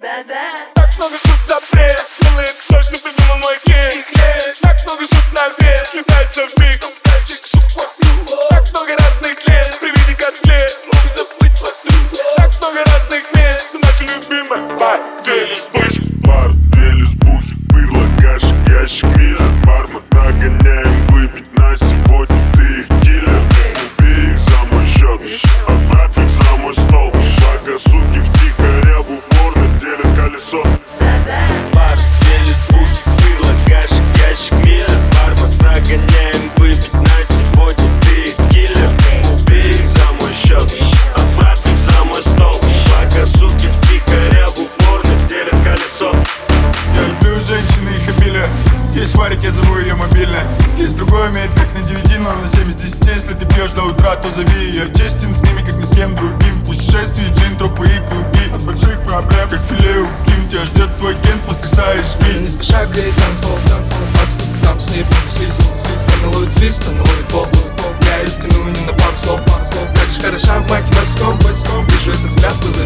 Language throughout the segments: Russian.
Да-да. Так много шут за пресс Делает все, придумал мой кейк Так много шут на вес Летается в колесо. Бордель из бухи, пырло, каши, ящик, миллер Бармен нагоняем выпить на сегодня Ты киллер Убей их за мой счет Отправь их за мой стол. Пока суки втихаря в уборной делят колесо. Я люблю женщины их обилие Есть варик, я зову ее мобильная Есть другой умеет как на 9, но на 7 из 10 Если ты пьешь до утра, то зови Я честен с ними, как ни с кем другим. Путешествие, джин, тропы и круги От больших проблем, как филе у Ким Тебя ждет твой кент, воскресаешь Не шпиль спеша греет танцпол Отступ, там с ней слизь Она ловит свист, она ловит поп. Я ее тяну не на пару слов Так же хороша в майке морском Вижу этот взгляд, позовет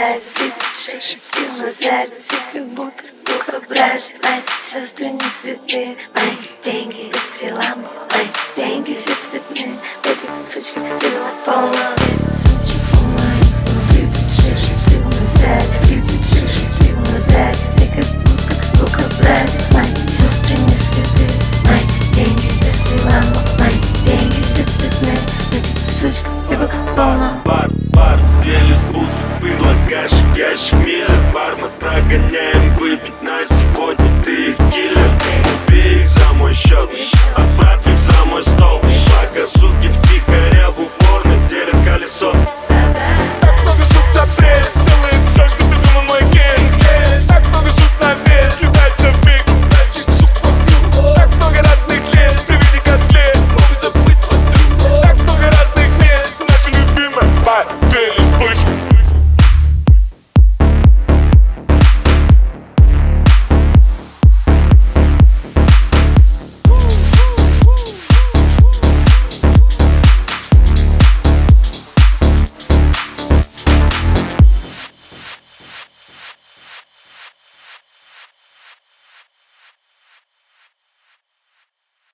связи шесть шестин на связи Все как будто двухобразие Мои сестры не святые Мои деньги по стрелам. Мои деньги все цветные Эти сучки все полно Эти сучки полно. 36 шестин на связи 36 шестин на связи Все как будто двухобразие Мои сестры не святые Мои деньги по стрелам Мои деньги все цветные Эти сучки все полно. Бар scream.